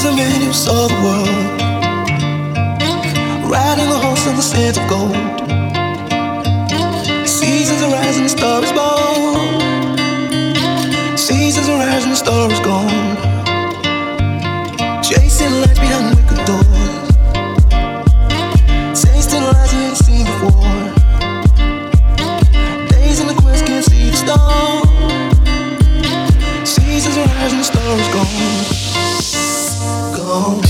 is a minutes of the world. Riding the horse on the sands of gold. Seasons are rising, the star is born. Seasons are rising, the star is gone. Chasing lights behind wicked doors. Tasting lies you ain't seen before. Days in the quest can't see the stars. Seasons are rising, the star is gone. Gone.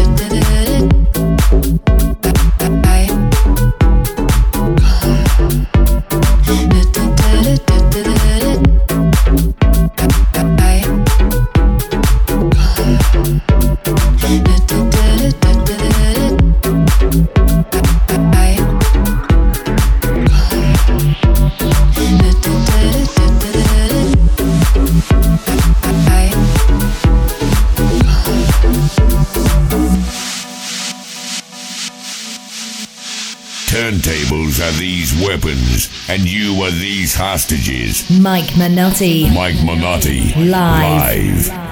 Mike Manotti. Mike Minotti. Live. Live.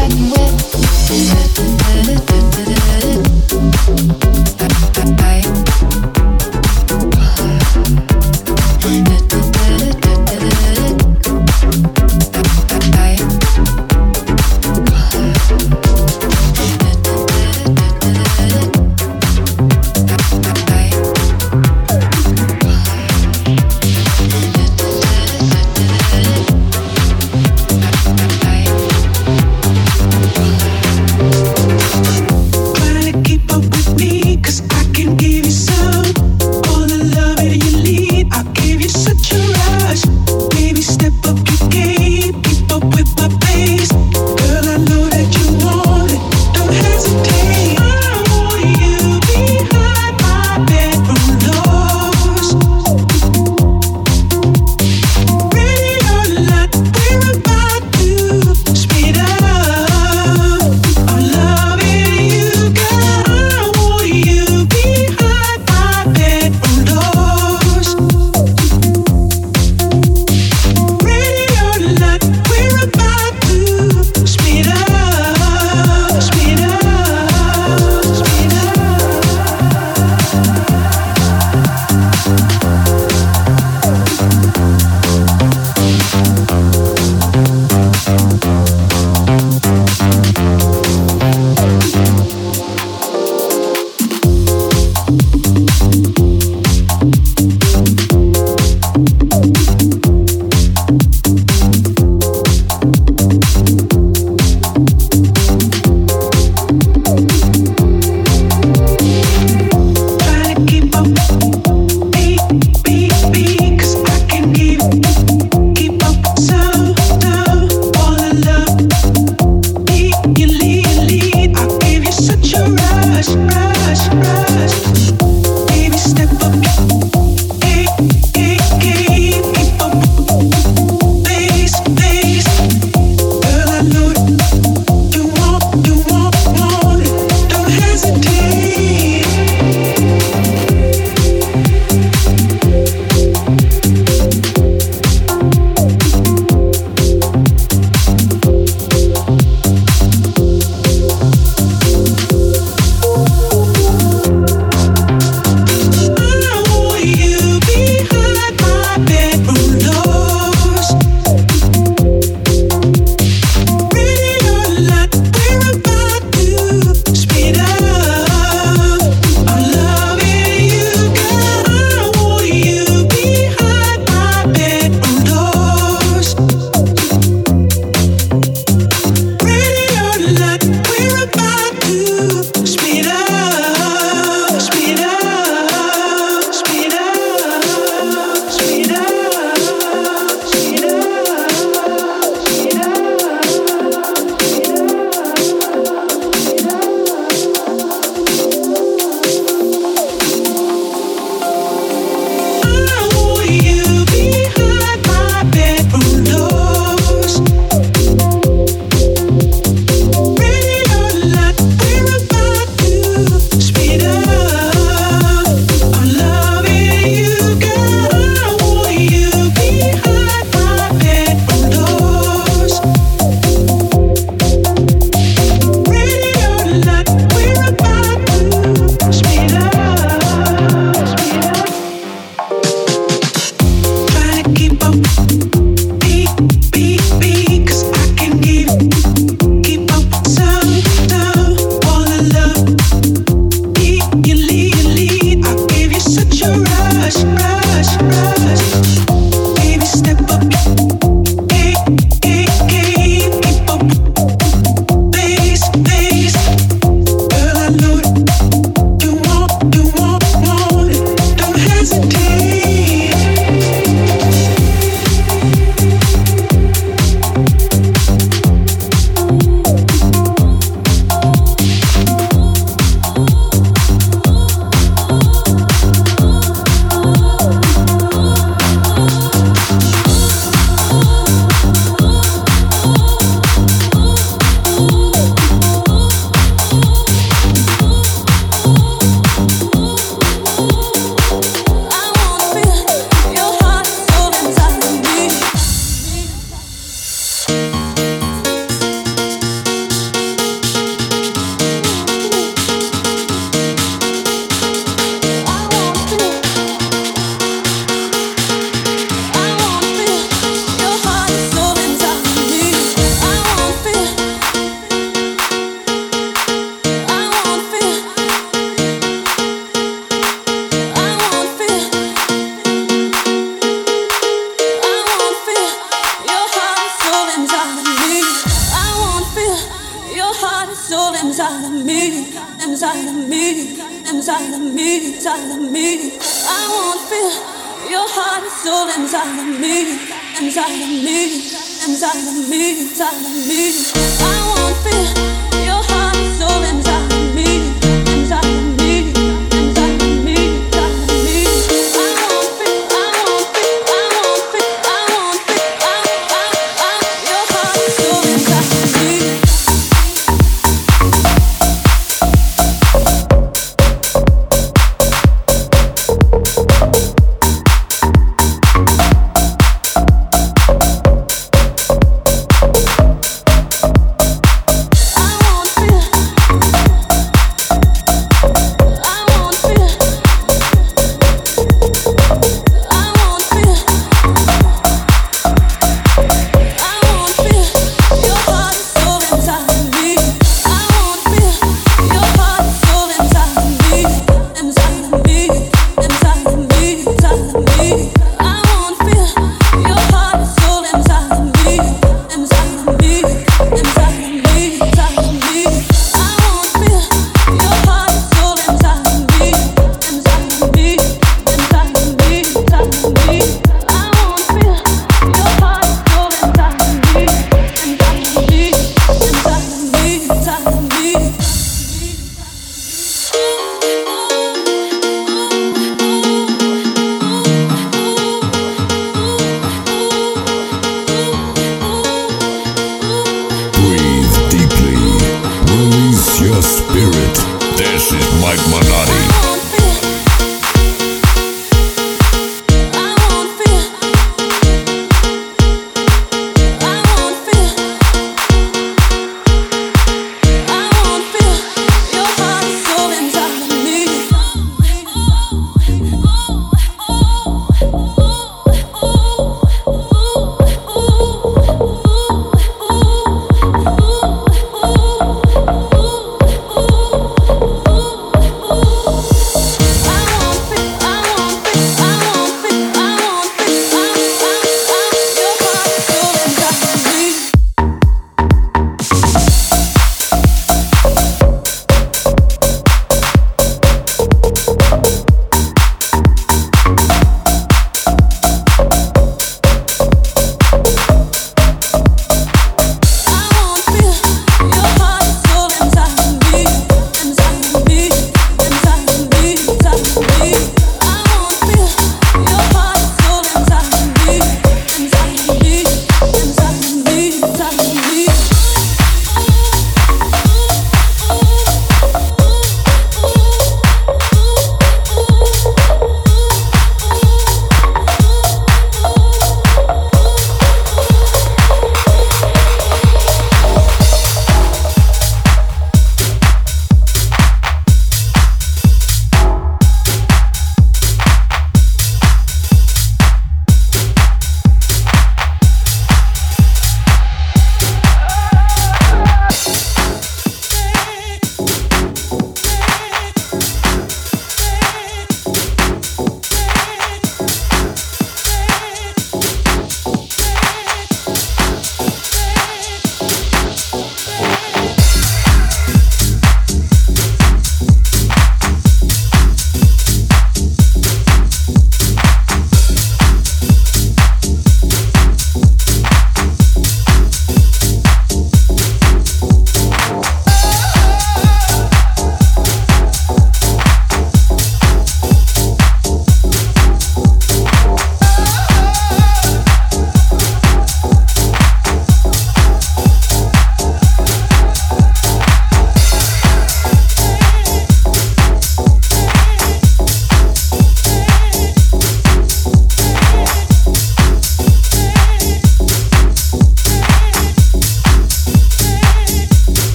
to with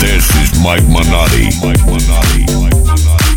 This is Mike Minotti. Mike Minotti.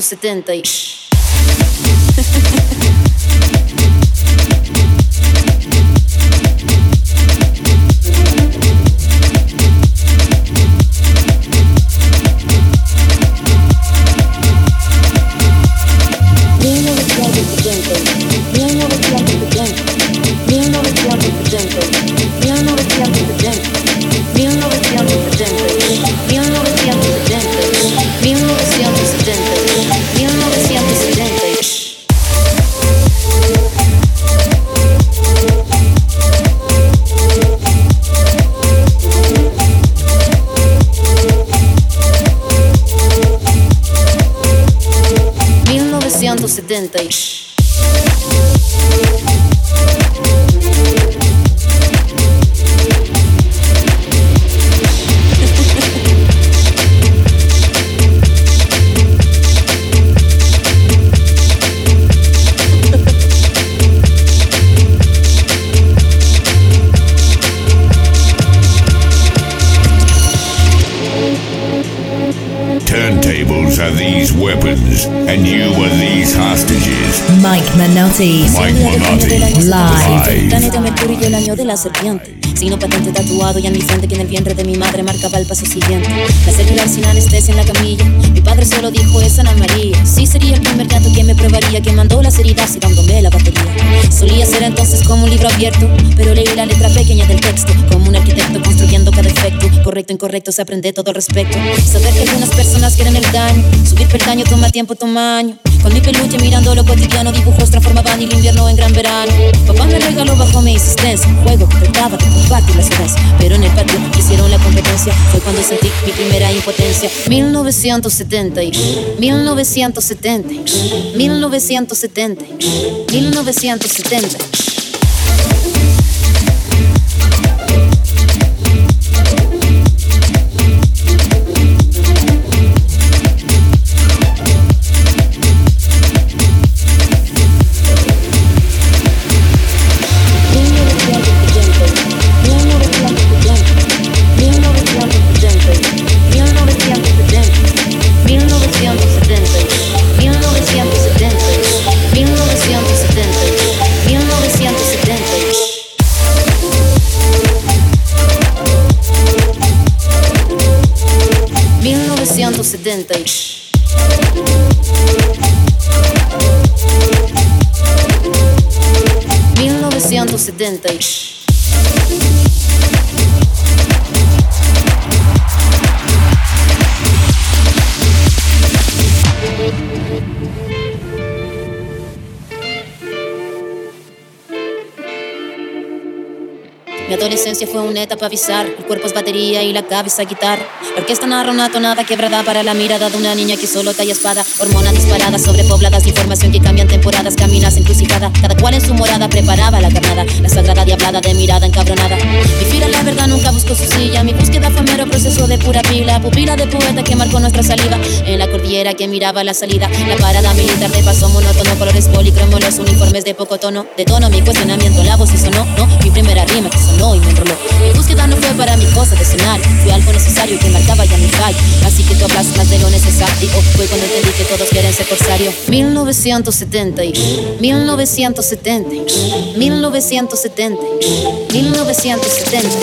1970. Paso siguiente. La celular sin anestesia en la camilla. Mi padre solo dijo es Ana María. Sí sería el primer gato que me probaría que mandó las heridas y como un libro abierto, pero leí la letra pequeña del texto. Como un arquitecto construyendo cada efecto. Correcto, incorrecto, se aprende todo al respecto. Saber que algunas personas quieren el daño. Subir peldaño toma tiempo, toma año. Con mi peluche mirando lo cotidiano, dibujos transformaban el invierno en gran verano. Papá me regaló bajo mi insistencia un juego que trataba de compartir la ciudad. Pero en el patio hicieron la competencia. Fue cuando sentí mi primera impotencia. 1970, 1970, 1970, 1970. 70. mil novecentos setenta adolescencia fue una etapa avisar. El cuerpo es batería y la cabeza guitarra. La orquesta narra una tonada quebrada para la mirada de una niña que solo talla espada. Hormonas disparadas, sobrepobladas de información que cambian temporadas, caminas encrucijada. Cada cual en su morada preparaba la carnada. La sagrada diablada de mirada encabronada. Mi fila, la verdad, nunca buscó su silla. Mi búsqueda fue mero proceso de pura pila. Pupila de poeta que marcó nuestra saliva. En la cordillera que miraba la salida. La parada militar de paso monótono. Colores policromos, los uniformes de poco tono. De tono mi cuestionamiento, la voz y sonó. No, mi primera rima que sonó y me enroló. Mi búsqueda no fue para mi cosa de escenario, fue algo necesario que marcaba ya mi fallo. Así que tú hablas más de lo necesario. Fue cuando entendí que todos quieren ser corsario. 1970, 1970, 1970, 1970.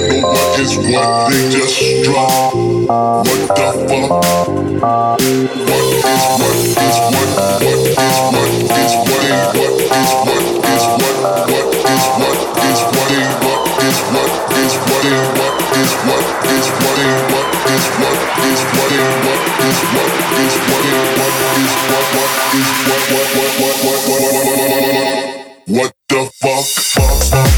What is what they just? What the fuck? What is what is what? What is what is what? What is what is what? What is what is what? What is what is what? What what? What the fuck? Fuck fuck.